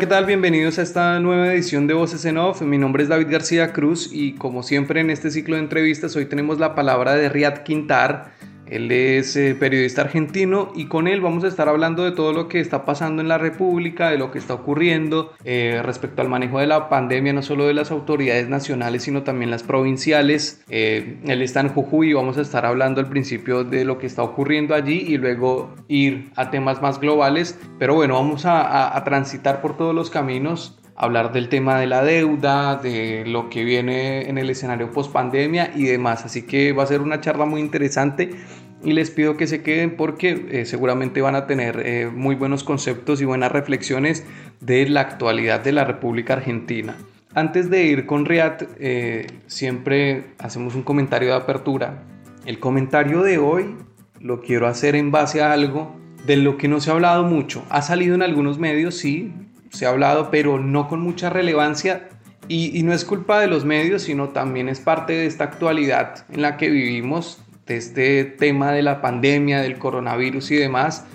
¿Qué tal? Bienvenidos a esta nueva edición de Voces en Off. Mi nombre es David García Cruz y como siempre en este ciclo de entrevistas hoy tenemos la palabra de Riad Quintar, él es eh, periodista argentino y con él vamos a estar hablando de todo lo que está pasando en la República, de lo que está ocurriendo eh, respecto al manejo de la pandemia, no solo de las autoridades nacionales, sino también las provinciales. Eh, él está en Jujuy y vamos a estar hablando al principio de lo que está ocurriendo allí y luego ir a temas más globales. Pero bueno, vamos a, a transitar por todos los caminos hablar del tema de la deuda, de lo que viene en el escenario post pandemia y demás. Así que va a ser una charla muy interesante y les pido que se queden porque eh, seguramente van a tener eh, muy buenos conceptos y buenas reflexiones de la actualidad de la República Argentina. Antes de ir con Riad, eh, siempre hacemos un comentario de apertura. El comentario de hoy lo quiero hacer en base a algo de lo que no se ha hablado mucho. Ha salido en algunos medios, sí, se ha hablado, pero no con mucha relevancia. Y, y, no es culpa de los medios, sino también es parte de esta actualidad en la que vivimos, de este tema de la pandemia, del coronavirus y demás,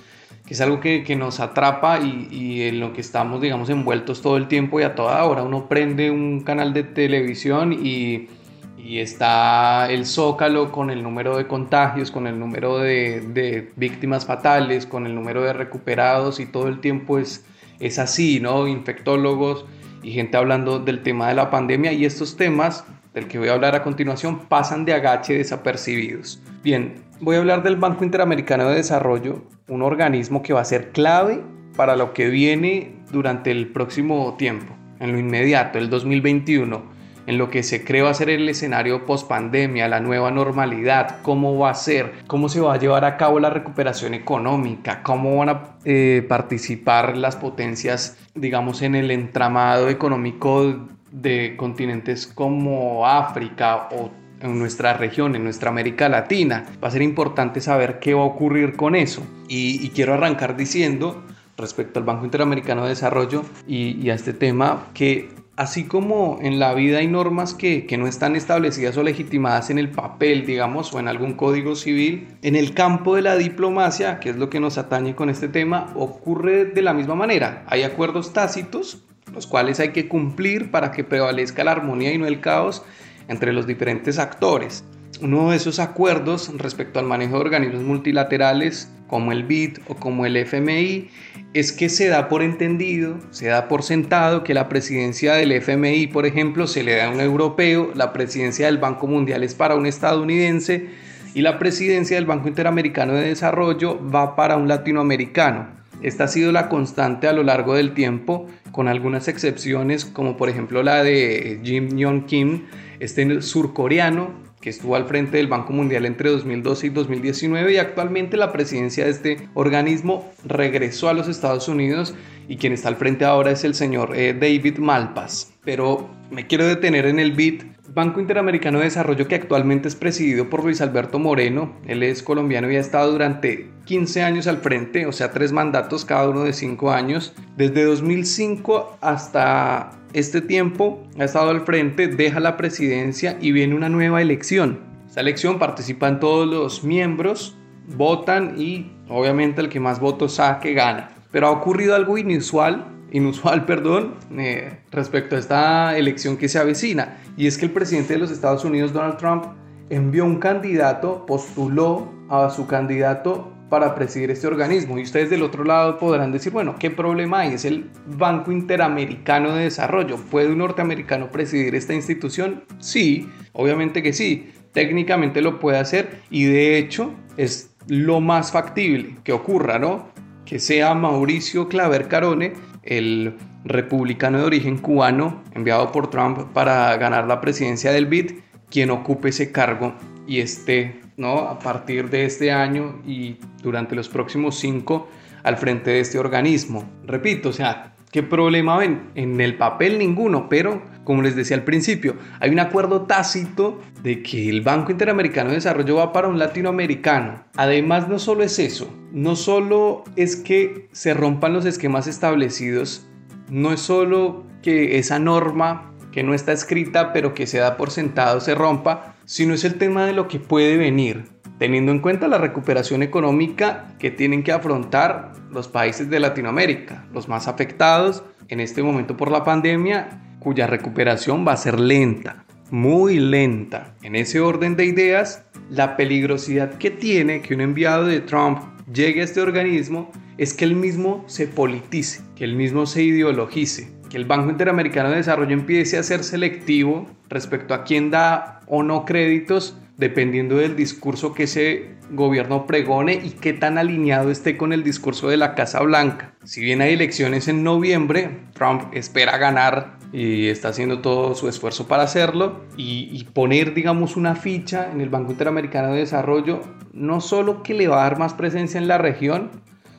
que es algo que, que nos atrapa y, y, en lo que estamos, digamos, envueltos todo el tiempo y a toda hora. Uno prende un canal de televisión y, y está el zócalo con el número de contagios, con el número de, de víctimas fatales, con el número de recuperados y todo el tiempo es es así, ¿no? Infectólogos y gente hablando del tema de la pandemia y estos temas del que voy a hablar a continuación pasan de agache desapercibidos. Bien, voy a hablar del Banco Interamericano de Desarrollo, un organismo que va a ser clave para lo que viene durante el próximo tiempo, en lo inmediato, el 2021 en lo que se cree va a ser el escenario post pandemia, la nueva normalidad, cómo va a ser, cómo se va a llevar a cabo la recuperación económica, cómo van a eh, participar las potencias, digamos, en el entramado económico de continentes como África o en nuestra región, en nuestra América Latina. Va a ser importante saber qué va a ocurrir con eso. Y, quiero arrancar diciendo respecto al Banco Interamericano de Desarrollo y, y a este tema que así como en la vida hay normas que, no están establecidas o legitimadas en el papel, digamos, o en algún código civil, en el campo de la diplomacia, que es lo que nos atañe con este tema, ocurre de la misma manera. Hay acuerdos tácitos, los cuales hay que cumplir para que prevalezca la armonía y no el caos entre los diferentes actores. Uno de esos acuerdos respecto al manejo de organismos multilaterales como el BID o como el FMI es que se da por entendido, se da por sentado que la presidencia del FMI, por ejemplo, se le da a un europeo, la presidencia del Banco Mundial es para un estadounidense y la presidencia del Banco Interamericano de Desarrollo va para un latinoamericano. Esta ha sido la constante a lo largo del tiempo, con algunas excepciones como por ejemplo la de Jim Yong Kim, este surcoreano que estuvo al frente del Banco Mundial entre 2012 y 2019 y actualmente la presidencia de este organismo regresó a los Estados Unidos y quien está al frente ahora es el señor eh, David Malpas. Pero me quiero detener en el BID, Banco Interamericano de Desarrollo que actualmente es presidido por Luis Alberto Moreno. Él es colombiano y ha estado durante 15 años al frente, o sea, tres mandatos, cada uno de 5 años. Desde 2005 hasta este tiempo ha estado al frente, deja la presidencia y viene una nueva elección. Esta elección participan todos los miembros, votan y obviamente el que más votos saque gana. Pero ha ocurrido algo inusual, inusual, perdón, eh, respecto a esta elección que se avecina. Y es que el presidente de los Estados Unidos, Donald Trump, envió un candidato, postuló a su candidato para presidir este organismo. Y ustedes del otro lado podrán decir, bueno, ¿qué problema hay? Es el Banco Interamericano de Desarrollo. ¿Puede un norteamericano presidir esta institución? Sí, obviamente que sí. Técnicamente lo puede hacer y de hecho es lo más factible que ocurra, ¿no? Que sea Mauricio Claver Carone, el republicano de origen cubano enviado por Trump para ganar la presidencia del BID, quien ocupe ese cargo y esté ¿no? a partir de este año y durante los próximos cinco al frente de este organismo. Repito, o sea, ¿qué problema ven? En el papel ninguno, pero como les decía al principio, hay un acuerdo tácito de que el Banco Interamericano de Desarrollo va para un latinoamericano. Además, no solo es eso, no solo es que se rompan los esquemas establecidos, no es solo que esa norma que no está escrita pero que se da por sentado se rompa, sino es el tema de lo que puede venir, teniendo en cuenta la recuperación económica que tienen que afrontar los países de Latinoamérica, los más afectados en este momento por la pandemia, cuya recuperación va a ser lenta, muy lenta. En ese orden de ideas, la peligrosidad que tiene que un enviado de Trump llegue a este organismo es que él mismo se politice, que él mismo se ideologice, que el Banco Interamericano de Desarrollo empiece a ser selectivo respecto a quién da o no créditos dependiendo del discurso que ese gobierno pregone y qué tan alineado esté con el discurso de la Casa Blanca. Si bien hay elecciones en noviembre, Trump espera ganar y está haciendo todo su esfuerzo para hacerlo y, y, poner, digamos, una ficha en el Banco Interamericano de Desarrollo, no solo que le va a dar más presencia en la región,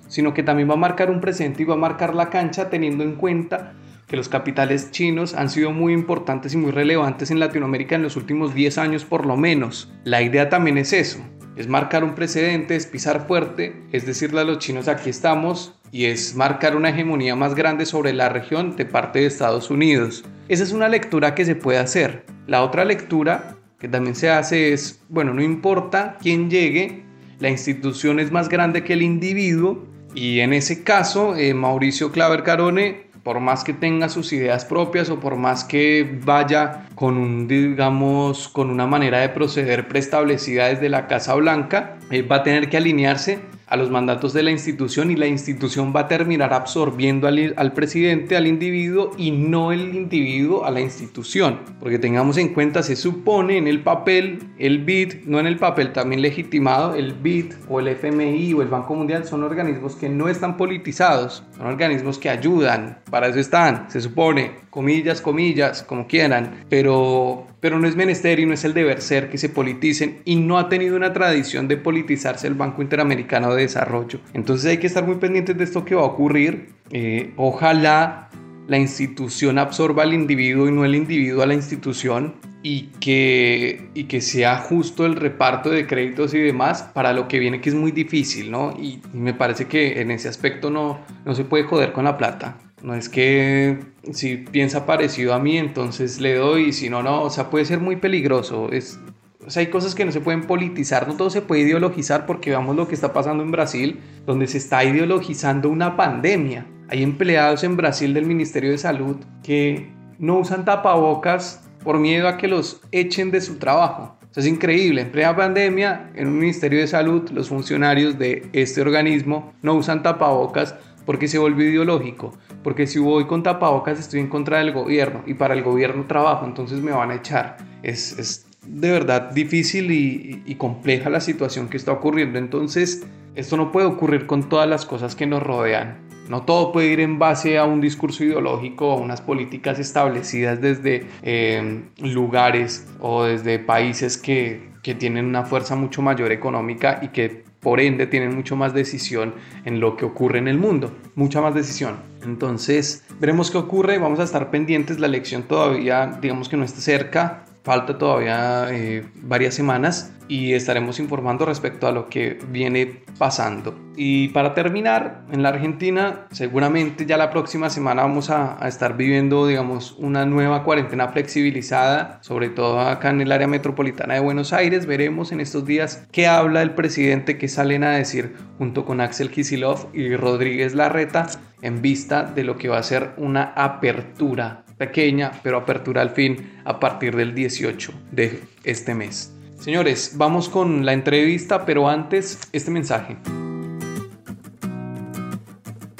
sino que también va a marcar un presente y va a marcar la cancha teniendo en cuenta que los capitales chinos han sido muy importantes y muy relevantes en Latinoamérica en los últimos 10 años por lo menos. La idea también es eso, es marcar un precedente, es pisar fuerte, es decirle a los chinos aquí estamos y es marcar una hegemonía más grande sobre la región de parte de Estados Unidos. Esa es una lectura que se puede hacer. La otra lectura que también se hace es, bueno, no importa quién llegue, la institución es más grande que el individuo y en ese caso eh, Mauricio Claver Carone por más que tenga sus ideas propias o por más que vaya con un, digamos, con una manera de proceder preestablecida desde la Casa Blanca, eh, va a tener que alinearse a los mandatos de la institución y la institución va a terminar absorbiendo al, presidente, al individuo y no el individuo a la institución. Porque tengamos en cuenta, se supone en el papel, el BID, no en el papel también legitimado, el BID o el FMI o el Banco Mundial son organismos que no están politizados, son organismos que ayudan, para eso están, se supone, comillas, comillas, como quieran, pero pero no es menester y no es el deber ser que se politicen y no ha tenido una tradición de politizarse el Banco Interamericano de Desarrollo. Entonces hay que estar muy pendientes de esto que va a ocurrir. Eh, ojalá la institución absorba al individuo y no el individuo a la institución y que, y que sea justo el reparto de créditos y demás para lo que viene que es muy difícil, ¿no? Y, me parece que en ese aspecto no, no se puede joder con la plata. No es que si piensa parecido a mí, entonces le doy, si no, no. O sea, puede ser muy peligroso. Es, o sea, hay cosas que no se pueden politizar, no todo se puede ideologizar porque veamos lo que está pasando en Brasil, donde se está ideologizando una pandemia. Hay empleados en Brasil del Ministerio de Salud que no usan tapabocas por miedo a que los echen de su trabajo. Eso es increíble. En plena pandemia, en un Ministerio de Salud, los funcionarios de este organismo no usan tapabocas porque se volvió ideológico, porque si voy con tapabocas estoy en contra del gobierno y para el gobierno trabajo, entonces me van a echar. Es, es de verdad difícil y, y, compleja la situación que está ocurriendo, entonces esto no puede ocurrir con todas las cosas que nos rodean. No todo puede ir en base a un discurso ideológico o unas políticas establecidas desde eh, lugares o desde países que, que tienen una fuerza mucho mayor económica y que por ende tienen mucho más decisión en lo que ocurre en el mundo, mucha más decisión. Entonces, veremos qué ocurre, vamos a estar pendientes, la elección todavía digamos que no está cerca, falta todavía eh, varias semanas y estaremos informando respecto a lo que viene pasando. Y para terminar, en la Argentina seguramente ya la próxima semana vamos a, a, estar viviendo, digamos, una nueva cuarentena flexibilizada, sobre todo acá en el área metropolitana de Buenos Aires. Veremos en estos días qué habla el presidente, que salen a decir junto con Axel Kisilov y Rodríguez Larreta en vista de lo que va a ser una apertura pequeña, pero apertura al fin a partir del 18 de este mes. Señores, vamos con la entrevista, pero antes este mensaje.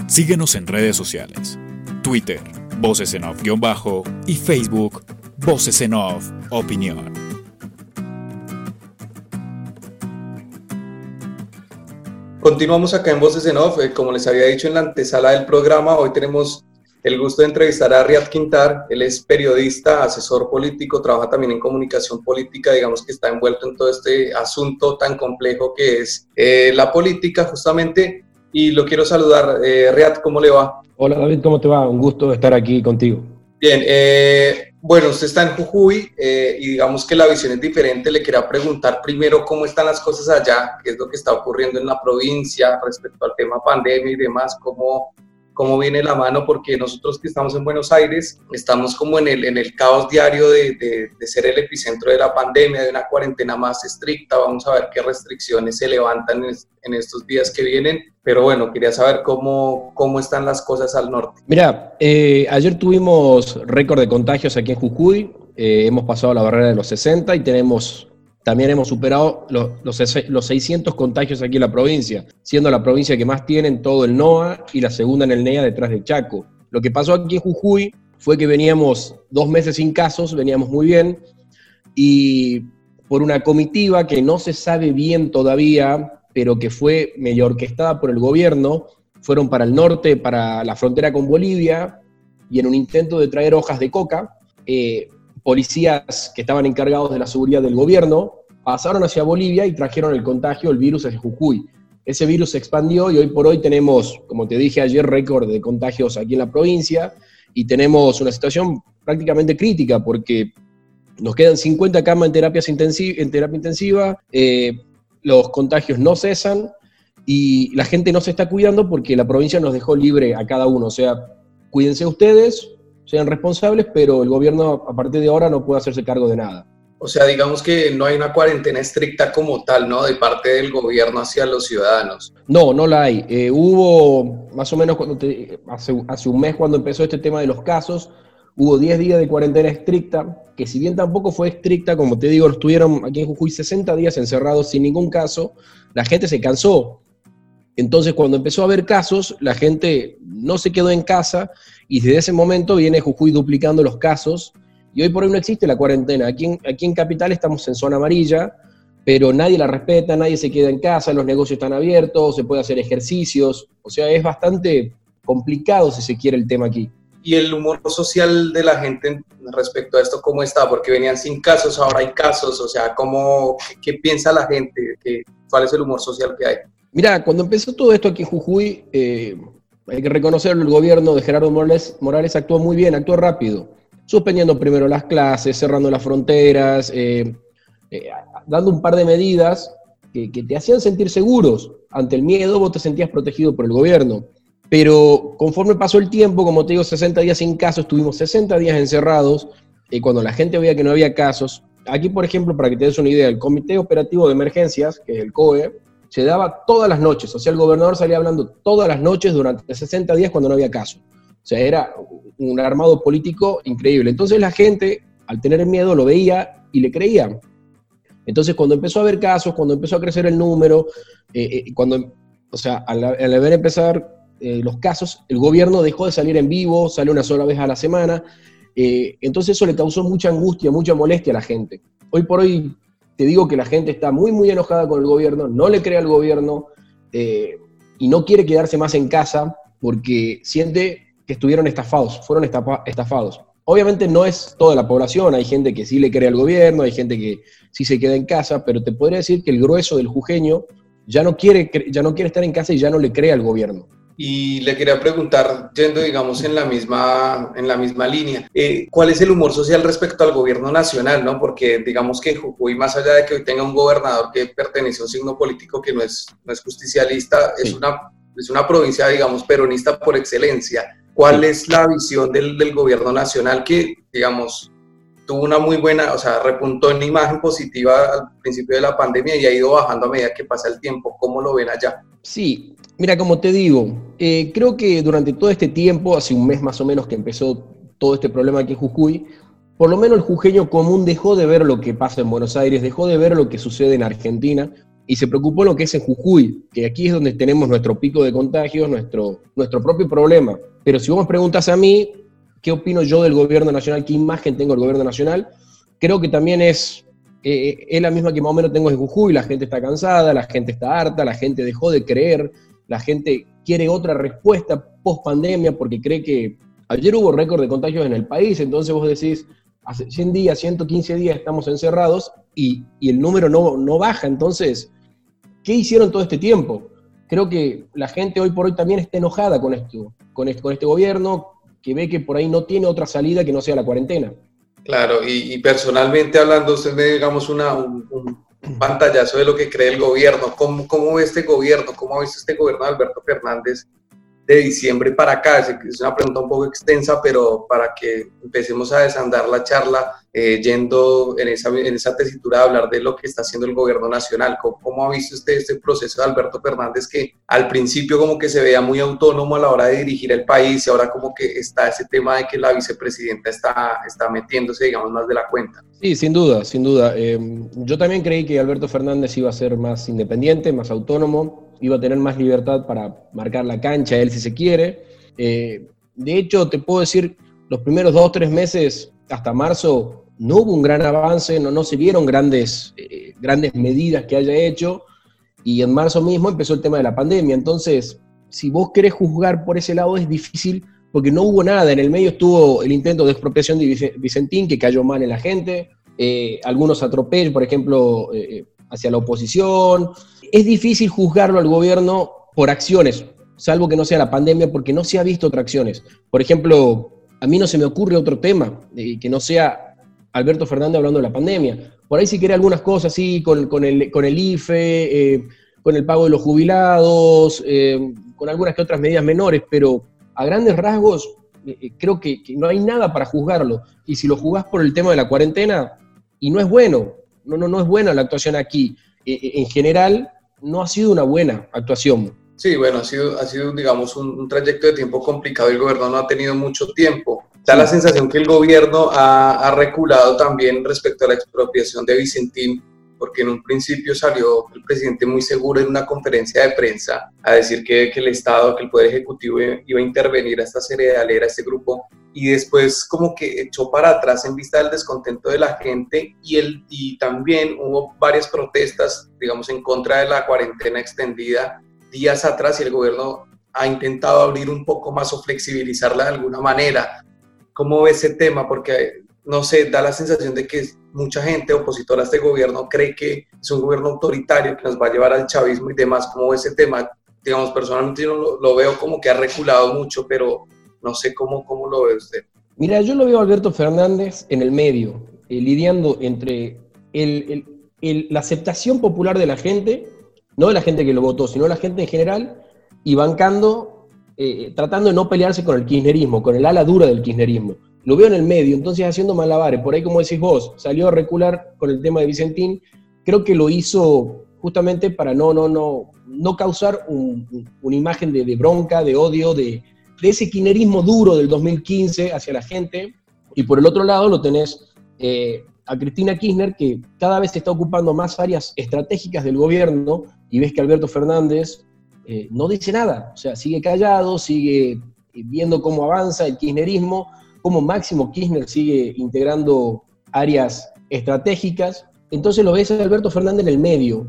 Síguenos en redes sociales. Twitter, Voces en Off-Bajo y Facebook, Voces en Off Opinión. Continuamos acá en Voces en Off. Eh, como les había dicho en la antesala del programa, hoy tenemos el gusto de entrevistar a Riad Quintar. Él es periodista, asesor político, trabaja también en comunicación política, digamos que está envuelto en todo este asunto tan complejo que es eh, la política, justamente. Y lo quiero saludar. Eh, Riad, ¿cómo le va? Hola David, ¿cómo te va? Un gusto estar aquí contigo. Bien, eh, bueno, usted está en Jujuy eh, y digamos que la visión es diferente. Le quería preguntar primero cómo están las cosas allá, qué es lo que está ocurriendo en la provincia respecto al tema pandemia y demás, cómo, cómo viene la mano, porque nosotros que estamos en Buenos Aires estamos como en el, en el caos diario de, de, ser el epicentro de la pandemia, de una cuarentena más estricta. Vamos a ver qué restricciones se levantan en, en estos días que vienen. Pero bueno, quería saber cómo, cómo están las cosas al norte. Mira, eh, ayer tuvimos récord de contagios aquí en Jujuy. Eh, hemos pasado la barrera de los 60 y tenemos también hemos superado los, los, 600 contagios aquí en la provincia, siendo la provincia que más tiene en todo el NOA y la segunda en el NEA detrás de Chaco. Lo que pasó aquí en Jujuy fue que veníamos dos meses sin casos, veníamos muy bien, y por una comitiva que no se sabe bien todavía, pero que fue medio orquestada por el gobierno, fueron para el norte, para la frontera con Bolivia, y en un intento de traer hojas de coca, eh, policías que estaban encargados de la seguridad del gobierno pasaron hacia Bolivia y trajeron el contagio, el virus hacia Jujuy. Ese virus se expandió y hoy por hoy tenemos, como te dije ayer, récord de contagios aquí en la provincia y tenemos una situación prácticamente crítica porque nos quedan 50 camas en, terapias en terapia intensiva, eh, los contagios no cesan y la gente no se está cuidando porque la provincia nos dejó libre a cada uno. O sea, cuídense ustedes, sean responsables, pero el gobierno a partir de ahora no puede hacerse cargo de nada. O sea, digamos que no hay una cuarentena estricta como tal, ¿no? De parte del gobierno hacia los ciudadanos. No, no la hay. Eh, hubo más o menos cuando hace, hace un mes cuando empezó este tema de los casos, hubo 10 días de cuarentena estricta, que si bien tampoco fue estricta, como te digo, estuvieron aquí en Jujuy 60 días encerrados sin ningún caso, la gente se cansó. Entonces, cuando empezó a haber casos, la gente no se quedó en casa y desde ese momento viene Jujuy duplicando los casos y hoy por hoy no existe la cuarentena. Aquí en, aquí Capital estamos en zona amarilla, pero nadie la respeta, nadie se queda en casa, los negocios están abiertos, se puede hacer ejercicios, o sea, es bastante complicado si se quiere el tema aquí. ¿Y el humor social de la gente respecto a esto cómo está? Porque venían sin casos, ahora hay casos, o sea, ¿cómo, qué, piensa la gente? ¿Qué, ¿Cuál es el humor social que hay? Mira, cuando empezó todo esto aquí en Jujuy, eh, hay que reconocerlo, el gobierno de Gerardo Morales, Morales actuó muy bien, actuó rápido, suspendiendo primero las clases, cerrando las fronteras, eh, eh, dando un par de medidas que, te hacían sentir seguros. Ante el miedo vos te sentías protegido por el gobierno. Pero conforme pasó el tiempo, como te digo, 60 días sin casos, estuvimos 60 días encerrados, y cuando la gente veía que no había casos, aquí por ejemplo, para que te des una idea, el Comité Operativo de Emergencias, que es el COE, se daba todas las noches, o sea, el gobernador salía hablando todas las noches durante 60 días cuando no había caso. O sea, era un armado político increíble. Entonces la gente, al tener miedo, lo veía y le creía. Entonces cuando empezó a haber casos, cuando empezó a crecer el número, eh, eh, cuando, o sea, al, ver empezar eh, los casos, el gobierno dejó de salir en vivo, sale una sola vez a la semana. entonces eso le causó mucha angustia, mucha molestia a la gente. Hoy por hoy te digo que la gente está muy, muy enojada con el gobierno, no le cree al gobierno eh, y no quiere quedarse más en casa porque siente que estuvieron estafados, fueron estafados. Obviamente no es toda la población, hay gente que sí le cree al gobierno, hay gente que sí se queda en casa, pero te podría decir que el grueso del jujeño ya no quiere, ya no quiere estar en casa y ya no le cree al gobierno. Y le quería preguntar, yendo digamos en la misma, en la misma línea, eh, ¿cuál es el humor social respecto al gobierno nacional? ¿no? Porque digamos que Jujuy, más allá de que hoy tenga un gobernador que pertenece a un signo político que no es, no es justicialista, es, una, es una provincia, digamos, peronista por excelencia. ¿Cuál es la visión del, del gobierno nacional que, digamos, tuvo una muy buena, o sea, repuntó en imagen positiva al principio de la pandemia y ha ido bajando a medida que pasa el tiempo. ¿Cómo lo ven allá? Sí, Mira, como te digo, eh, creo que durante todo este tiempo, hace un mes más o menos que empezó todo este problema aquí en Jujuy, por lo menos el jujeño común dejó de ver lo que pasa en Buenos Aires, dejó de ver lo que sucede en Argentina y se preocupó lo que es en Jujuy, que aquí es donde tenemos nuestro pico de contagios, nuestro, nuestro propio problema. Pero si vos me preguntas a mí, ¿qué opino yo del gobierno nacional? ¿Qué imagen tengo del gobierno nacional? Creo que también es, eh, es la misma que más o menos tengo en Jujuy, la gente está cansada, la gente está harta, la gente dejó de creer, la gente quiere otra respuesta post pandemia porque cree que Ayer hubo récord de contagios en el país, entonces vos decís, hace 100 días, 115 días estamos encerrados y, el número no, no baja. Entonces, ¿qué hicieron todo este tiempo? Creo que la gente hoy por hoy también está enojada con esto, con este, con este gobierno, que ve que por ahí no tiene otra salida que no sea la cuarentena. Claro, y, personalmente hablando, usted me digamos una, un, un, pantallazo de lo que cree el gobierno, ¿Cómo, cómo ve este gobierno, cómo visto este gobierno de Alberto Fernández de diciembre para acá? Es una pregunta un poco extensa, pero para que empecemos a desandar la charla, eh, yendo en esa, en esa tesitura de hablar de lo que está haciendo el gobierno nacional. ¿Cómo, ha visto usted este proceso de Alberto Fernández que al principio como que se veía muy autónomo a la hora de dirigir el país y ahora como que está ese tema de que la vicepresidenta está, está metiéndose, digamos, más de la cuenta? Sí, sin duda, sin duda. Eh, yo también creí que Alberto Fernández iba a ser más independiente, más autónomo iba a tener más libertad para marcar la cancha, él si se quiere. Eh, de hecho, te puedo decir, los primeros dos tres meses, hasta marzo, no hubo un gran avance, no, no se vieron grandes, eh, grandes medidas que haya hecho, y en marzo mismo empezó el tema de la pandemia. Entonces, si vos querés juzgar por ese lado, es difícil porque no hubo nada. En el medio estuvo el intento de expropiación de Vicentín, que cayó mal en la gente, eh, algunos atropellos, por ejemplo, hacia la oposición, es difícil juzgarlo al gobierno por acciones, salvo que no sea la pandemia, porque no se ha visto otras acciones. Por ejemplo, a mí no se me ocurre otro tema eh, que no sea Alberto Fernández hablando de la pandemia. Por ahí si quiere algunas cosas, sí, con, el, con el IFE, eh, con el pago de los jubilados, eh, con algunas que otras medidas menores, pero a grandes rasgos creo que, no hay nada para juzgarlo. Y si lo juzgás por el tema de la cuarentena, y no es bueno, no, no, no es buena la actuación aquí. en general, no ha sido una buena actuación. Sí, bueno, ha sido, ha sido digamos, un, trayecto de tiempo complicado. El gobierno no ha tenido mucho tiempo. Da la sensación que el gobierno ha, reculado también respecto a la expropiación de Vicentín, porque en un principio salió el presidente muy seguro en una conferencia de prensa a decir que, que el Estado, que el Poder Ejecutivo iba a intervenir a esta cerealera, a este grupo y después como que echó para atrás en vista del descontento de la gente y, el, y también hubo varias protestas, digamos, en contra de la cuarentena extendida días atrás y el gobierno ha intentado abrir un poco más o flexibilizarla de alguna manera. ¿Cómo ve ese tema? Porque, no sé, da la sensación de que mucha gente opositora a este gobierno cree que es un gobierno autoritario que nos va a llevar al chavismo y demás. ¿Cómo ve ese tema? Digamos, personalmente yo lo, lo veo como que ha reculado mucho, pero no sé cómo, cómo lo ve usted. Mira, yo lo veo a Alberto Fernández en el medio, eh, lidiando entre la aceptación popular de la gente, no de la gente que lo votó, sino de la gente en general, y bancando, eh, tratando de no pelearse con el kirchnerismo, con el ala dura del kirchnerismo. Lo veo en el medio, entonces haciendo malabares. Por ahí, como decís vos, salió a recular con el tema de Vicentín. Creo que lo hizo justamente para no, no, no, no causar una imagen de, bronca, de odio, de, ese quinerismo duro del 2015 hacia la gente, y por el otro lado lo tenés eh, a Cristina Kirchner, que cada vez está ocupando más áreas estratégicas del gobierno, y ves que Alberto Fernández eh, no dice nada, o sea, sigue callado, sigue viendo cómo avanza el kirchnerismo, cómo Máximo Kirchner sigue integrando áreas estratégicas, entonces lo ves a Alberto Fernández en el medio.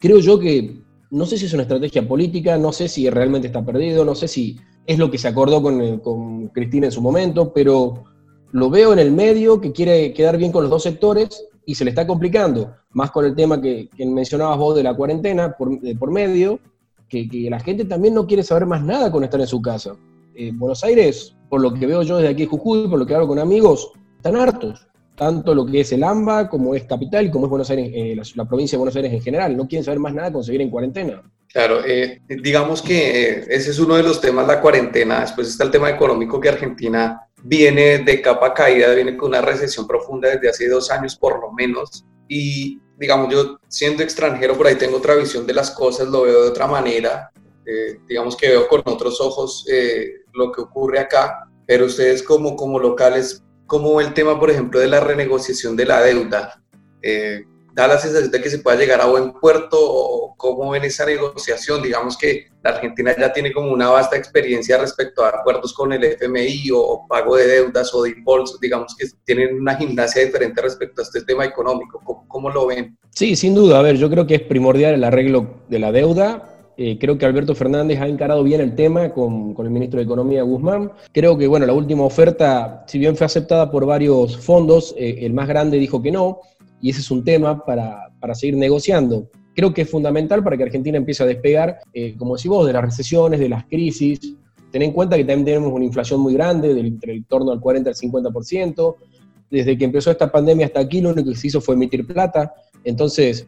Creo yo que, no sé si es una estrategia política, no sé si realmente está perdido, no sé si es lo que se acordó con, Cristina en su momento, pero lo veo en el medio que quiere quedar bien con los dos sectores y se le está complicando, más con el tema que, mencionabas vos de la cuarentena por medio, que, la gente también no quiere saber más nada con estar en su casa. Eh, Buenos Aires, por lo que veo yo desde aquí en Jujuy, por lo que hablo con amigos, están hartos, tanto lo que es el AMBA, como es capital, como es Buenos Aires, eh, la, provincia de Buenos Aires en general, no quieren saber más nada con seguir en cuarentena. Claro, eh, digamos que ese es uno de los temas, la cuarentena. Después está el tema económico que Argentina viene de capa caída, viene con una recesión profunda desde hace dos años por lo menos. Y digamos, yo siendo extranjero por ahí tengo otra visión de las cosas, lo veo de otra manera. Eh, digamos que veo con otros ojos lo que ocurre acá, pero ustedes como, como locales, ¿cómo el tema, por ejemplo, de la renegociación de la deuda? Da la sensación de que se pueda llegar a buen puerto o cómo ven esa negociación. Digamos que la Argentina ya tiene como una vasta experiencia respecto a acuerdos con el FMI o, pago de deudas o de impulsos, digamos que tienen una gimnasia diferente respecto a este tema económico. ¿Cómo, ¿Cómo, lo ven? Sí, sin duda. A ver, yo creo que es primordial el arreglo de la deuda Eh, creo que Alberto Fernández ha encarado bien el tema con, el ministro de Economía Guzmán. Creo que bueno, la última oferta, si bien fue aceptada por varios fondos, eh, el más grande dijo que no, y ese es un tema para, para seguir negociando. Creo que es fundamental para que Argentina empiece a despegar, eh, como decís vos, de las recesiones, de las crisis. Ten en cuenta que también tenemos una inflación muy grande, del, entre el torno al 40 al 50%. Desde que empezó esta pandemia hasta aquí, lo único que se hizo fue emitir plata. Entonces,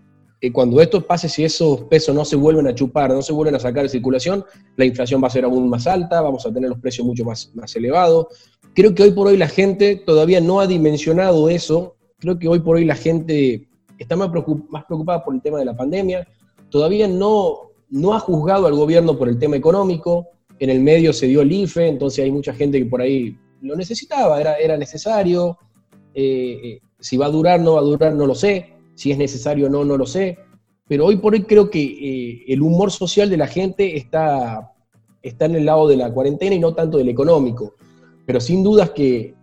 cuando esto pase, si esos pesos no se vuelven a chupar, no se vuelven a sacar de circulación, la inflación va a ser aún más alta, vamos a tener los precios mucho más, más elevados. Creo que hoy por hoy la gente todavía no ha dimensionado eso. Creo que hoy por hoy la gente está más, preocupada por el tema de la pandemia. Todavía no, no ha juzgado al gobierno por el tema económico. En el medio se dio el IFE, entonces hay mucha gente que por ahí lo necesitaba, era, era necesario. Eh, eh, si va a durar, no va a durar, no lo sé si es necesario o no, no lo sé. Pero hoy por hoy creo que eh, el humor social de la gente está, está en el lado de la cuarentena y no tanto del económico. Pero sin dudas que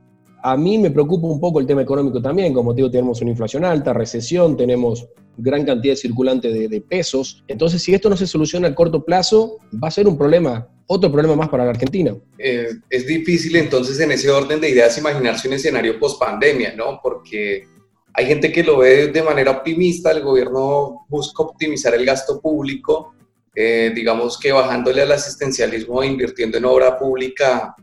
a mí me preocupa un poco el tema económico también. Como te digo, tenemos una inflación alta, recesión, tenemos gran cantidad de circulante de, pesos. Entonces, si esto no se soluciona a corto plazo, va a ser un problema, otro problema más para la Argentina. Es difícil entonces en ese orden de ideas imaginarse un escenario post pandemia, ¿no? Porque hay gente que lo ve de manera optimista, el gobierno busca optimizar el gasto público, eh, digamos que bajándole al asistencialismo invirtiendo en obra pública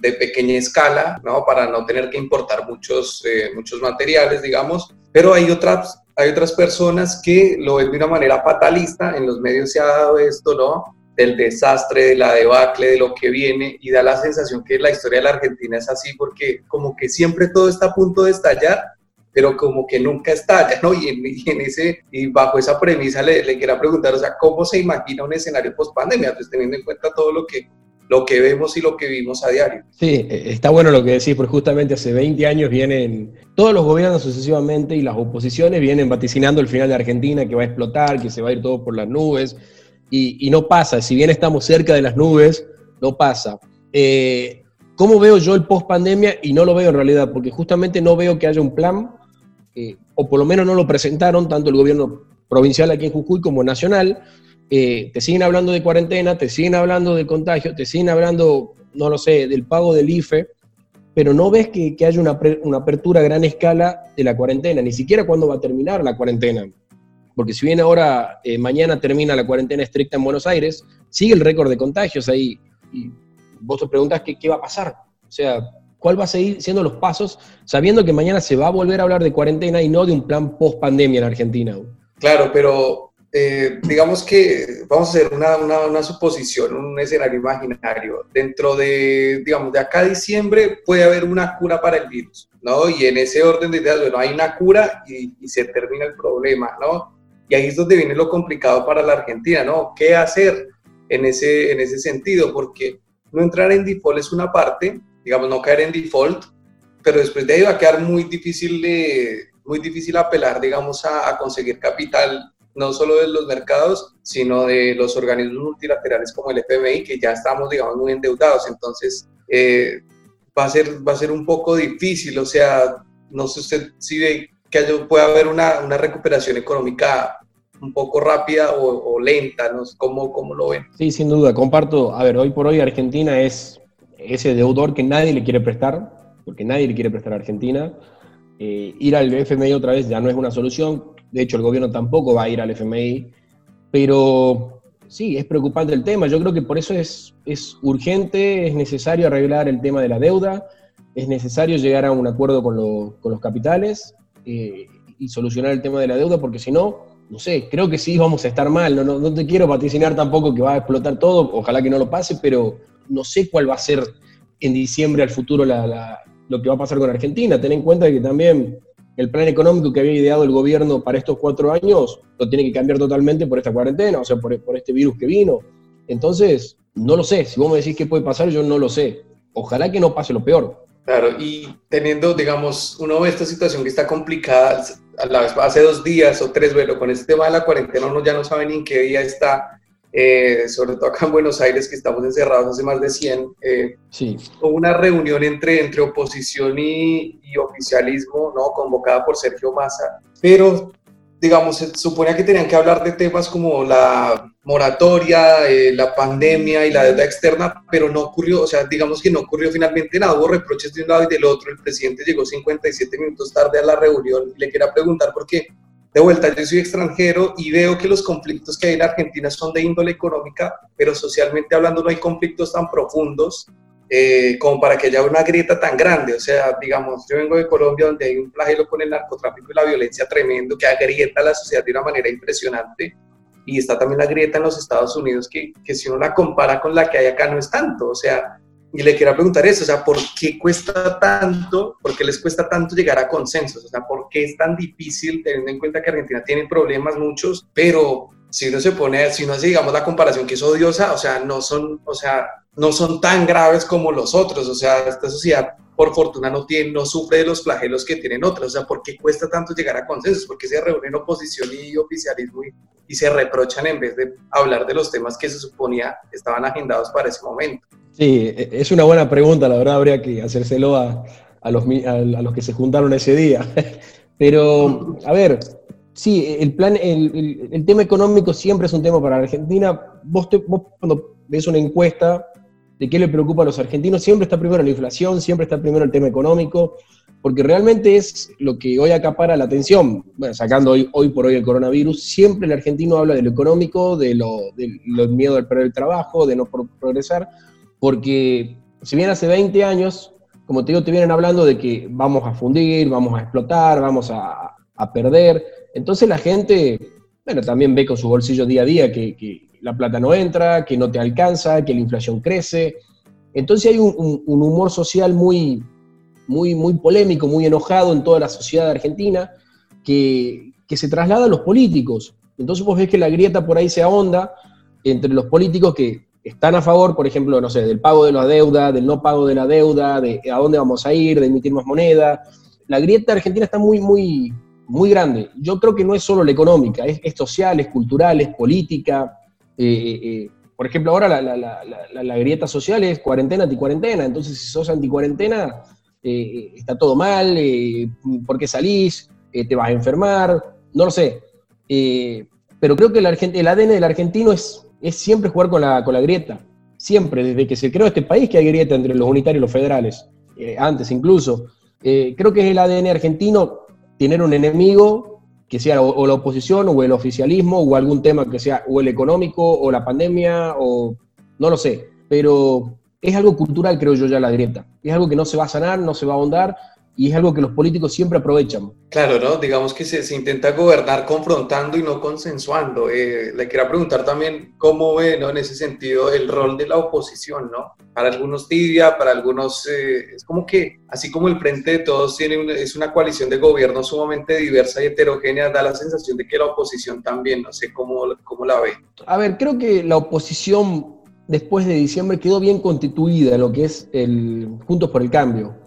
de pequeña escala, ¿no? para no tener que importar muchos, eh, muchos materiales, digamos. Pero hay otras, hay otras personas que lo ven de una manera fatalista, en los medios se ha dado esto, ¿no? del desastre, de la debacle, de lo que viene, y da la sensación que la historia de la Argentina es así, porque como que siempre todo está a punto de estallar, pero como que nunca estalla, ¿no? Y en, ese, y bajo esa premisa le, le quiero preguntar, o sea, ¿cómo se imagina un escenario post pandemia? Pues teniendo en cuenta todo lo que, lo que vemos y lo que vimos a diario. Sí, e, está bueno lo que decís, porque justamente hace 20 años vienen todos los gobiernos sucesivamente y las oposiciones vienen vaticinando el final de Argentina, que va a explotar, que se va a ir todo por las nubes, y, no pasa, si bien estamos cerca de las nubes, no pasa. Eh, ¿Cómo veo yo el post pandemia? Y no lo veo en realidad, porque justamente no veo que haya un plan eh, o por lo menos no lo presentaron tanto el gobierno provincial aquí en Jujuy como nacional, eh, te siguen hablando de cuarentena, te siguen hablando de contagio, te siguen hablando, no lo sé, del pago del IFE, pero no ves que, haya una, apertura a gran escala de la cuarentena, ni siquiera cuándo va a terminar la cuarentena. Porque si bien ahora eh, mañana termina la cuarentena estricta en Buenos Aires, sigue el récord de contagios ahí. Y vos te preguntas qué, qué va a pasar. O sea, cuál va a seguir siendo los pasos, sabiendo que mañana se va a volver a hablar de cuarentena y no de un plan post pandemia en Argentina. Claro, pero eh, digamos que vamos a hacer una, una, suposición, un escenario imaginario. Dentro de, digamos, de acá a diciembre puede haber una cura para el virus, ¿no? Y en ese orden de ideas, bueno, hay una cura y, y se termina el problema, ¿no? Y ahí es donde viene lo complicado para la Argentina, ¿no? ¿Qué hacer en ese, en ese sentido? Porque no entrar en default es una parte, digamos, no caer en default, pero después de ahí va a quedar muy difícil, muy difícil apelar, digamos, a, conseguir capital, no solo de los mercados, sino de los organismos multilaterales como el FMI, que ya estamos, digamos, muy endeudados. Entonces, eh, va, a ser, va a ser un poco difícil, o sea, no sé usted si ve que puede haber una, una recuperación económica un poco rápida o, lenta, ¿no? ¿Cómo, ¿Cómo, lo ven? Sí, sin duda, comparto. A ver, hoy por hoy Argentina es ese deudor que nadie le quiere prestar, porque nadie le quiere prestar a Argentina. Eh, ir al FMI otra vez ya no es una solución, de hecho el gobierno tampoco va a ir al FMI, pero sí, es preocupante el tema, yo creo que por eso es, es urgente, es necesario arreglar el tema de la deuda, es necesario llegar a un acuerdo con, los capitales eh, y solucionar el tema de la deuda, porque si no, no sé, creo que sí vamos a estar mal, no, no, no te quiero vaticinar tampoco que va a explotar todo, ojalá que no lo pase, pero no sé cuál va a ser en diciembre al futuro lo que va a pasar con Argentina. Ten en cuenta que también el plan económico que había ideado el gobierno para estos cuatro años lo tiene que cambiar totalmente por esta cuarentena, o sea, por, este virus que vino. Entonces, no lo sé. Si vos me decís qué puede pasar, yo no lo sé. Ojalá que no pase lo peor. Claro, y teniendo, digamos, uno ve esta situación que está complicada, a la vez, hace dos días o tres, bueno, con este tema de la cuarentena uno ya no sabe ni en qué día está, eh, sobre todo acá en Buenos Aires, que estamos encerrados hace más de 100, eh, sí. hubo una reunión entre, entre oposición y, oficialismo, ¿no? convocada por Sergio Massa, pero, digamos, se suponía que tenían que hablar de temas como la, moratoria, eh, la pandemia y la deuda externa, pero no ocurrió, o sea, digamos que no ocurrió finalmente nada, hubo reproches de un lado y del otro, el presidente llegó 57 minutos tarde a la reunión, le quería preguntar por qué, de vuelta, yo soy extranjero y veo que los conflictos que hay en Argentina son de índole económica, pero socialmente hablando no hay conflictos tan profundos eh, como para que haya una grieta tan grande. O sea, digamos, yo vengo de Colombia donde hay un flagelo con el narcotráfico y la violencia tremendo que agrieta la sociedad de una manera impresionante. Y está también la grieta en los Estados Unidos que, que si uno la compara con la que hay acá no es tanto. O sea, y le quiero preguntar eso, o sea, ¿por qué cuesta tanto, por qué les cuesta tanto llegar a consensos? O sea, ¿por qué es tan difícil, teniendo en cuenta que Argentina tiene problemas muchos, pero si uno se pone, si uno hace, digamos, la comparación que es odiosa, o sea, no son, o sea, no son tan graves como los otros, o sea, esta sociedad por fortuna no, tiene, no sufre de los flagelos que tienen otras, o sea, ¿por qué cuesta tanto llegar a consensos? ¿Por qué se reúnen oposición y oficialismo y, y se reprochan en vez de hablar de los temas que se suponía estaban agendados para ese momento? Sí, e, es una buena pregunta, la verdad habría que hacérselo a, a, los, a, los, que se juntaron ese día. Pero, a ver, sí, el, plan, el, el, tema económico siempre es un tema para Argentina. Vos, te, vos, cuando ves una encuesta de qué le preocupa a los argentinos, siempre está primero la inflación, siempre está primero el tema económico, porque realmente es lo que hoy acapara la atención. Bueno, sacando hoy, hoy por hoy el coronavirus, siempre el argentino habla de lo económico, de lo, de lo miedo al perder el trabajo, de no progresar, porque si bien hace 20 años, como te digo, te vienen hablando de que vamos a fundir, vamos a explotar, vamos a, a perder, entonces la gente, bueno, también ve con su bolsillo día a día que, la plata no entra, que no te alcanza, que la inflación crece. Entonces hay un, un, un humor social muy, muy, muy polémico, muy enojado en toda la sociedad argentina, que, que se traslada a los políticos. Entonces vos ves que la grieta por ahí se ahonda entre los políticos que están a favor, por ejemplo, no sé, del pago de la deuda, del no pago de la deuda, de a dónde vamos a ir, de emitir más moneda. La grieta argentina está muy, muy, muy grande. Yo creo que no es solo la económica, es, social, es cultural, es política. Eh, eh, por ejemplo, ahora la, la, la, la, grieta social es cuarentena, anticuarentena. Entonces, si sos anticuarentena, eh, está todo mal, eh, ¿por qué salís? Eh, ¿Te vas a enfermar? No lo sé. pero creo que el, el ADN del argentino es es siempre jugar con la, con la grieta. Siempre, desde que se creó este país que hay grieta entre los unitarios y los federales, eh, antes incluso. Eh, creo que es el ADN argentino tener un enemigo que sea o, o, la oposición o el oficialismo o algún tema que sea o el económico o la pandemia o no lo sé, pero es algo cultural creo yo ya la grieta. Es algo que no se va a sanar, no se va a ahondar y es algo que los políticos siempre aprovechan. Claro, ¿no? Digamos que se, se intenta gobernar confrontando y no consensuando. Eh, le quería preguntar también cómo ve, ¿no? En ese sentido, el rol de la oposición, ¿no? Para algunos tibia, para algunos eh, es como que, así como el Frente de Todos tiene una, es una coalición de gobierno sumamente diversa y heterogénea, da la sensación de que la oposición también, no sé cómo, cómo la ve. A ver, creo que la oposición después de diciembre quedó bien constituida en lo que es el Juntos por el Cambio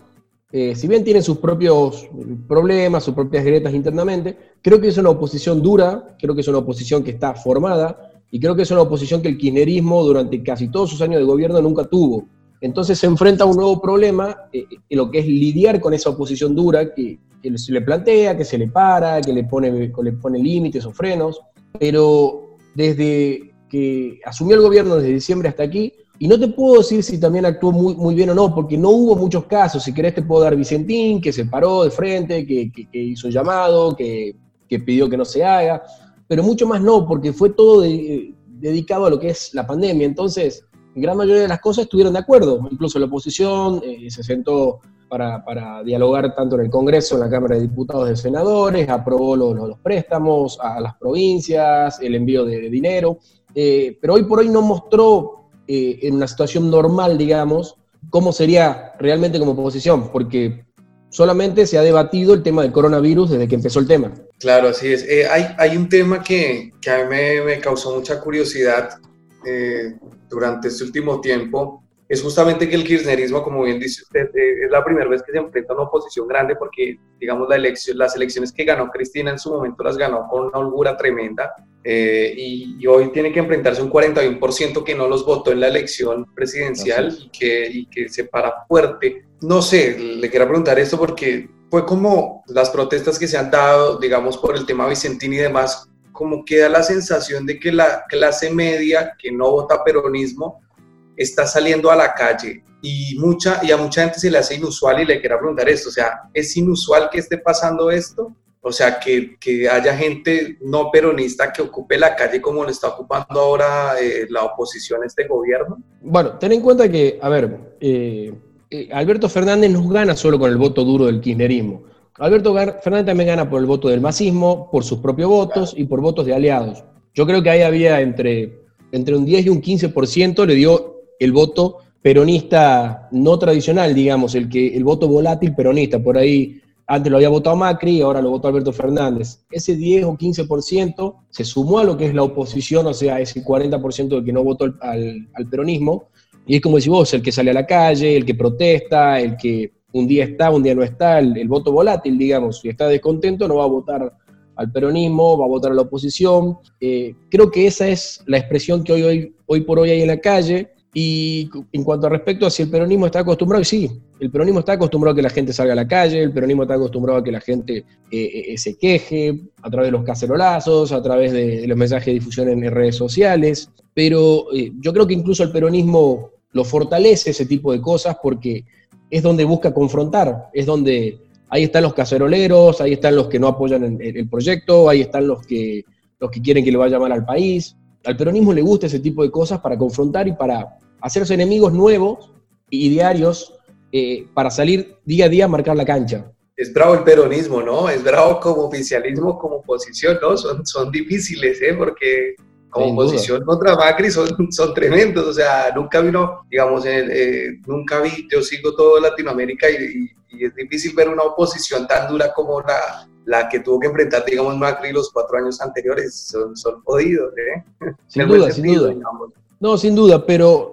eh, si bien tiene sus propios problemas, sus propias grietas internamente, creo que es una oposición dura, creo que es una oposición que está formada y creo que es una oposición que el kirchnerismo durante casi todos sus años de gobierno nunca tuvo. Entonces se enfrenta a un nuevo problema, eh, lo que es lidiar con esa oposición dura que, que, se le plantea, que se le para, que le pone, le pone límites o frenos, pero desde que asumió el gobierno desde diciembre hasta aquí, y no te puedo decir si también actuó muy, muy bien o no, porque no hubo muchos casos. Si querés te puedo dar Vicentín, que se paró de frente, que, que, hizo llamado, que, que, pidió que no se haga, pero mucho más no, porque fue todo de, dedicado a lo que es la pandemia. Entonces, gran mayoría de las cosas estuvieron de acuerdo. Incluso la oposición eh, se sentó para, para, dialogar tanto en el Congreso, en la Cámara de Diputados de Senadores, aprobó los, los préstamos a las provincias, el envío de, de dinero, eh, pero hoy por hoy no mostró eh, en una situación normal, digamos, cómo sería realmente como oposición, porque solamente se ha debatido el tema del coronavirus desde que empezó el tema. Claro, así es. Eh, hay, hay, un tema que, que a mí me, me, causó mucha curiosidad eh, durante este último tiempo, es justamente que el kirchnerismo, como bien dice usted, eh, es la primera vez que se enfrenta a una oposición grande porque, digamos, la elección, las elecciones que ganó Cristina en su momento las ganó con una holgura tremenda eh, y, y, hoy tiene que enfrentarse un 41% que no los votó en la elección presidencial y que, y que se para fuerte. No sé, le quiero preguntar esto porque fue como las protestas que se han dado, digamos, por el tema Vicentín y demás, como queda la sensación de que la clase media que no vota peronismo está saliendo a la calle y, mucha, y a mucha gente se le hace inusual y le quiero preguntar esto, o sea, ¿es inusual que esté pasando esto? O sea, que, que haya gente no peronista que ocupe la calle como lo está ocupando ahora eh, la oposición a este gobierno. Bueno, ten en cuenta que, a ver, eh, eh, Alberto Fernández no gana solo con el voto duro del kirchnerismo. Alberto Fernández también gana por el voto del masismo, por sus propios votos y por votos de aliados. Yo creo que ahí había entre, entre un 10 y un 15% le dio el voto peronista no tradicional, digamos, el, que, el voto volátil peronista. Por ahí antes lo había votado Macri ahora lo votó Alberto Fernández. Ese 10 o 15% se sumó a lo que es la oposición, o sea, ese 40% del que no votó al, al, peronismo. Y es como decís vos, el que sale a la calle, el que protesta, el que un día está, un día no está, el, voto volátil, digamos, si está descontento no va a votar al peronismo, va a votar a la oposición. Eh, creo que esa es la expresión que hoy, hoy, hoy por hoy hay en la calle. Y en cuanto a respecto a si el peronismo está acostumbrado, sí, el peronismo está acostumbrado a que la gente salga a la calle, el peronismo está acostumbrado a que la gente eh, eh, se queje a través de los cacerolazos, a través de, los mensajes de difusión en, redes sociales, pero eh, yo creo que incluso el peronismo lo fortalece ese tipo de cosas porque es donde busca confrontar, es donde ahí están los caceroleros, ahí están los que no apoyan el, el proyecto, ahí están los que, los que quieren que le vaya mal al país. Al peronismo le gusta ese tipo de cosas para confrontar y para hacerse enemigos nuevos y diarios eh, para salir día a día a marcar la cancha. Es bravo el peronismo, ¿no? Es bravo como oficialismo, como oposición, ¿no? Son, son difíciles, ¿eh? Porque como oposición contra Macri son, son tremendos, o sea, nunca vino, digamos, eh, nunca vi, yo sigo todo Latinoamérica y, es difícil ver una oposición tan dura como la, la que tuvo que enfrentar, digamos, Macri los cuatro años anteriores, son, son jodidos, ¿eh? Sin duda, sin duda. No, sin duda, pero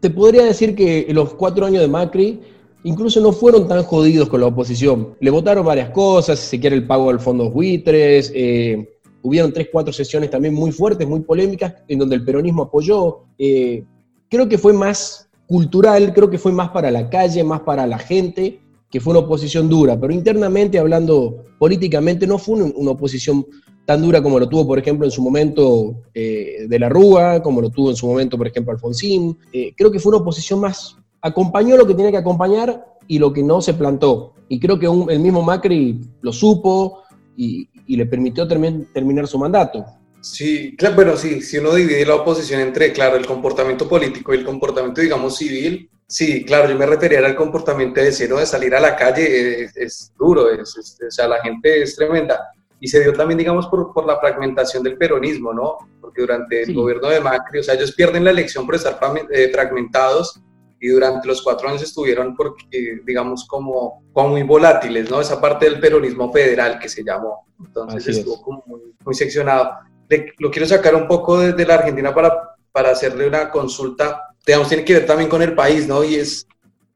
te podría decir que los cuatro años de Macri incluso no fueron tan jodidos con la oposición. Le votaron varias cosas, si se el pago del fondo buitres, eh, hubieron tres, cuatro sesiones también muy fuertes, muy polémicas, en donde el peronismo apoyó. Eh, creo que fue más cultural, creo que fue más para la calle, más para la gente, que fue una oposición dura, pero internamente, hablando políticamente, no fue una oposición tan dura como lo tuvo, por ejemplo, en su momento eh, de la Rúa, como lo tuvo en su momento, por ejemplo, Alfonsín. Eh, creo que fue una oposición más, acompañó lo que tenía que acompañar y lo que no se plantó. Y creo que el mismo Macri lo supo y, le permitió terminar su mandato. Sí, claro, pero sí, si uno divide la oposición entre, claro, el comportamiento político y el comportamiento, digamos, civil, sí, claro, yo me refería al comportamiento de cero, de salir a la calle, es, duro, es, o sea, la gente es tremenda y se dio también, digamos, por, por la fragmentación del peronismo, ¿no? Porque durante el gobierno de Macri, o sea, ellos pierden la elección por estar eh, fragmentados y durante los cuatro años estuvieron, porque, digamos, como, como muy volátiles, ¿no? Esa parte del peronismo federal que se llamó. Entonces estuvo como muy, muy seccionado. lo quiero sacar un poco desde la Argentina para, para hacerle una consulta. Digamos, tiene que ver también con el país, ¿no? Y es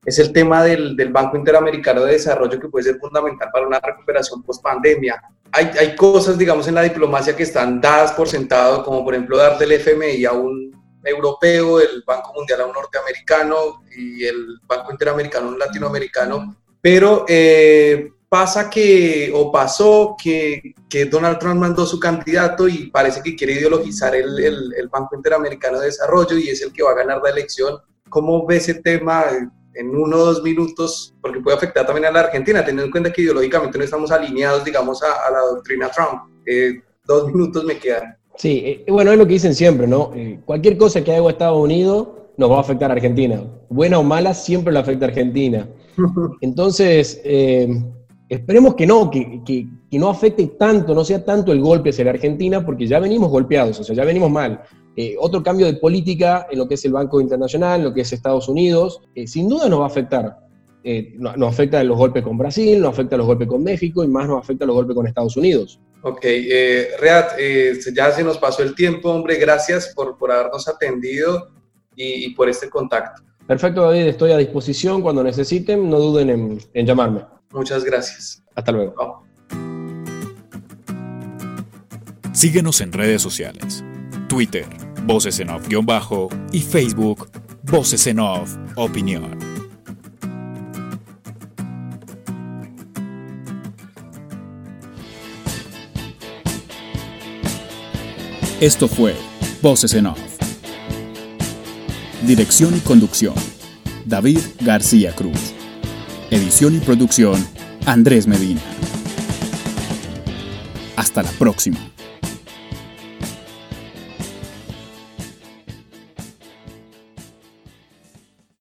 es el tema del, del, Banco Interamericano de Desarrollo que puede ser fundamental para una recuperación post pandemia. Hay, hay, cosas, digamos, en la diplomacia que están dadas por sentado, como por ejemplo dar del FMI a un europeo, el Banco Mundial a un norteamericano y el Banco Interamericano a un latinoamericano, pero eh, pasa que, o pasó que, que, Donald Trump mandó su candidato y parece que quiere ideologizar el, el, el Banco Interamericano de Desarrollo y es el que va a ganar la elección. ¿Cómo ve ese tema? En uno o dos minutos, porque puede afectar también a la Argentina, teniendo en cuenta que ideológicamente no estamos alineados, digamos, a, la doctrina Trump. Eh, dos minutos me quedan. Sí, eh, bueno, es lo que dicen siempre, ¿no? Eh, cualquier cosa que haga Estados Unidos nos va a afectar a Argentina. Buena o mala, siempre le afecta a Argentina. Entonces, esperemos que no, que, que, que, no afecte tanto, no sea tanto el golpe hacia la Argentina, porque ya venimos golpeados, o sea, ya venimos mal. Eh, otro cambio de política en lo que es el Banco Internacional, en lo que es Estados Unidos, eh, sin duda nos va a afectar. Eh, nos afecta los golpes con Brasil, nos afecta los golpes con México y más nos afecta los golpes con Estados Unidos. Ok, eh, Reat, ya se nos pasó el tiempo, hombre, gracias por, por habernos atendido y, por este contacto. Perfecto, David, estoy a disposición cuando necesiten, no duden en, en llamarme. Muchas gracias. Hasta luego. Síguenos en redes sociales. Twitter, Voces en Off-Bajo y Facebook, Voces en Off Opinión. Esto fue Voces en Off. Dirección y conducción, David García Cruz. Edición y producción, Andrés Medina. Hasta la próxima.